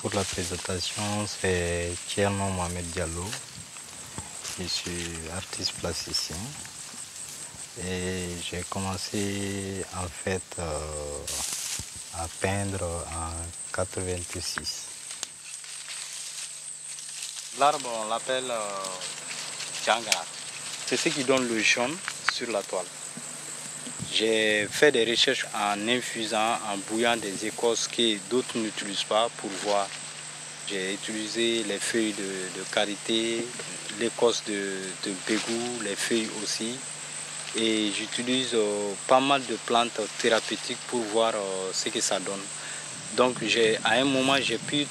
Pour la présentation, c'est Tierno Mohamed Diallo. Je suis artiste plasticien. Et j'ai commencé en fait euh, à peindre en 86. L'arbre, on l'appelle euh. C'est ce qui donne le jaune sur la toile. J'ai fait des recherches en infusant, en bouillant des écorces que d'autres n'utilisent pas pour voir. J'ai utilisé les feuilles de, karité, l'écorce de, de bégou, les feuilles aussi. Et j'utilise euh, pas mal de plantes thérapeutiques pour voir euh, ce que ça donne. Donc à un moment, j'ai pu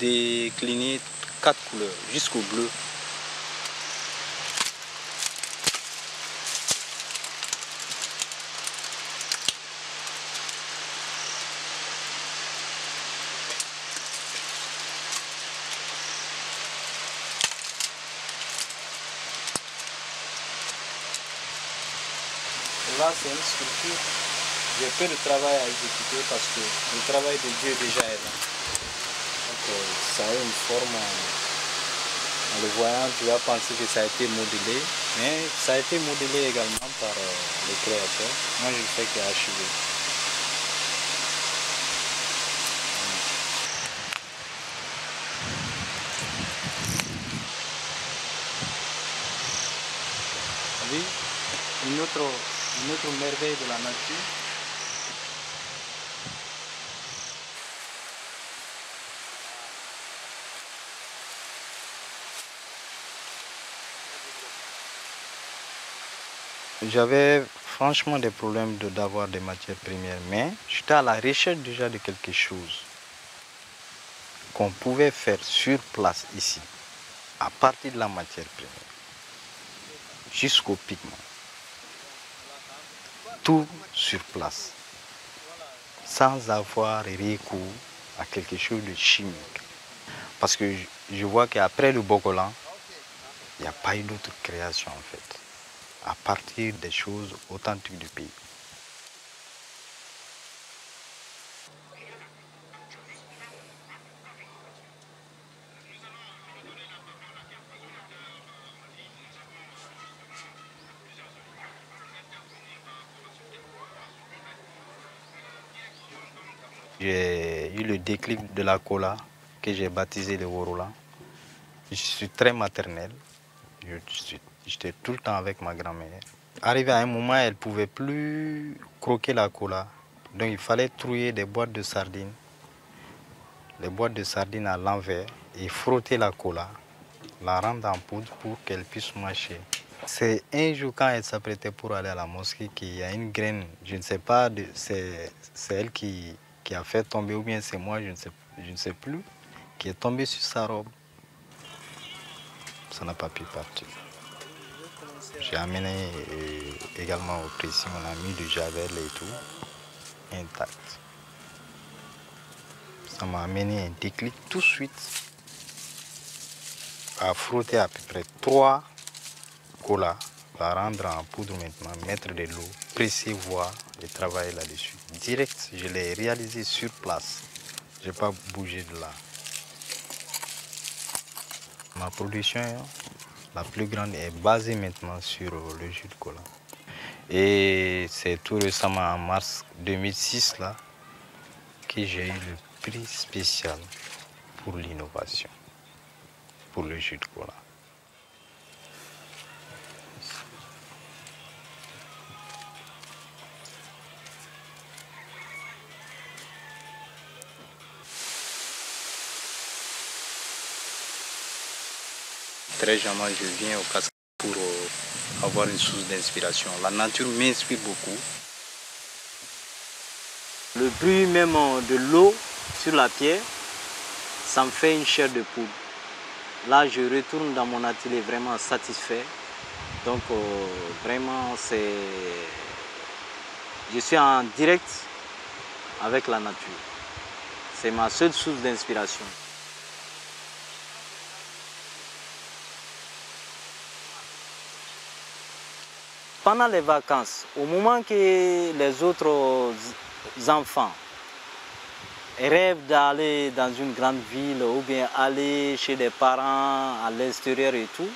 décliner quatre couleurs jusqu'au bleu. Là, c'est une structure. J'ai peu de travail à exécuter parce que le travail de Dieu déjà est là. Donc, euh, ça a une forme. En le voyant, tu vas penser que ça a été modelé, mais ça a été modelé également par euh, le créateur. Moi, je ne fais qu'achever. Oui, une autre une autre merveille de la nature. J'avais franchement des problèmes d'avoir des matières premières, mais j'étais à la recherche déjà de quelque chose qu'on pouvait faire sur place ici, à partir de la matière première, jusqu'au pigment tout sur place, sans avoir recours à quelque chose de chimique. Parce que je vois qu'après le Bogolan, il n'y a pas eu d'autre création en fait, à partir des choses authentiques du pays. J'ai eu le déclic de la cola que j'ai baptisé le Worola. Je suis très maternel. J'étais tout le temps avec ma grand-mère. Arrivé à un moment, elle ne pouvait plus croquer la cola. Donc il fallait trouver des boîtes de sardines. Les boîtes de sardines à l'envers et frotter la cola, la rendre en poudre pour qu'elle puisse mâcher. C'est un jour quand elle s'apprêtait pour aller à la mosquée qu'il y a une graine, je ne sais pas, c'est elle qui, qui a fait tomber, ou bien c'est moi, je ne, sais, je ne sais plus, qui est tombé sur sa robe. Ça n'a pas pu partir. J'ai amené euh, également au précis, on a mis du javel et tout, intact. Ça m'a amené un déclic tout de suite à frotter à peu près trois colas, rendre en poudre maintenant, mettre de l'eau, presser, voir et travailler là-dessus direct, je l'ai réalisé sur place. Je n'ai pas bougé de là. Ma production, la plus grande, est basée maintenant sur le jus de cola. Et c'est tout récemment, en mars 2006, là, que j'ai eu le prix spécial pour l'innovation, pour le jus de cola. Très jamais je viens au casque pour euh, avoir une source d'inspiration. La nature m'inspire beaucoup. le bruit même de l'eau sur la pierre, ça me fait une chair de poule. Là, je retourne dans mon atelier vraiment satisfait. Donc, euh, vraiment, c'est... Je suis en direct avec la nature. C'est ma seule source d'inspiration. Pendant les vacances, au moment que les autres enfants rêvent d'aller dans une grande ville ou bien aller chez des parents à l'extérieur et tout,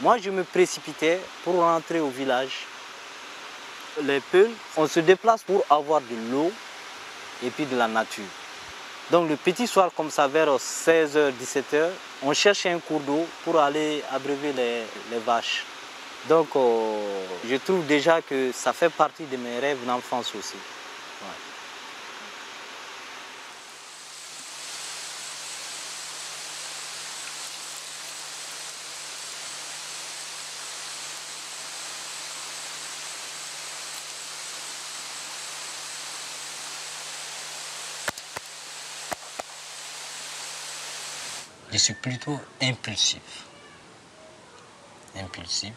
moi je me précipitais pour rentrer au village. Les Peuls, on se déplace pour avoir de l'eau et puis de la nature. Donc le petit soir comme ça vers 16h, 17h, on cherche un cours d'eau pour aller abreuver les vaches. Donc, euh, je trouve déjà que ça fait partie de mes rêves d'enfance aussi. Je suis plutôt impulsif. Impulsif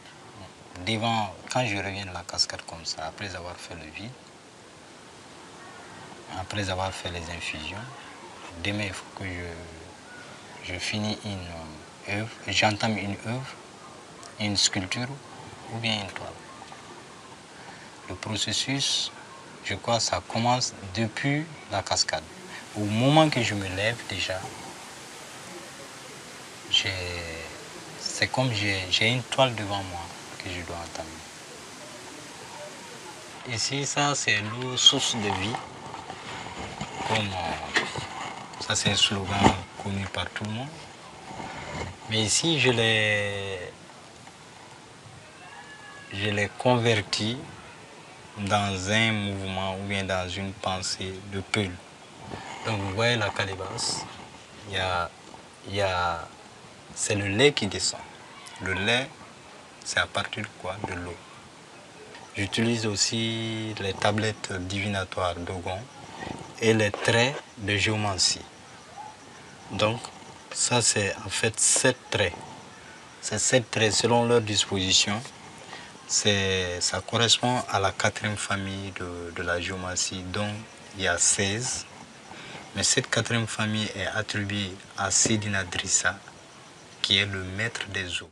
devant, quand je reviens de la cascade comme ça, après avoir fait le vide, après avoir fait les infusions, demain il faut que je, je finis une œuvre, j'entame une œuvre, une sculpture ou bien une toile. Le processus, je crois, ça commence depuis la cascade. Au moment que je me lève déjà, c'est comme j'ai une toile devant moi je dois entamer. Ici, ça, c'est l'eau source de vie. Comme, ça, c'est un slogan connu par tout le monde. Mais ici, je l'ai, je l'ai converti dans un mouvement ou bien dans une pensée de Peul. Donc vous voyez la calebasse, il y a, y a, c'est le lait qui descend. Le lait c'est à partir de quoi De l'eau? J'utilise aussi les tablettes divinatoires d'Ogon et les traits de géomancie. Donc, ça c'est en fait sept traits. Ces sept traits, selon leur disposition, ça correspond à la quatrième famille de, de la géomancie, dont il y a 16. Mais cette quatrième famille est attribuée à Sedina Drissa, qui est le maître des eaux.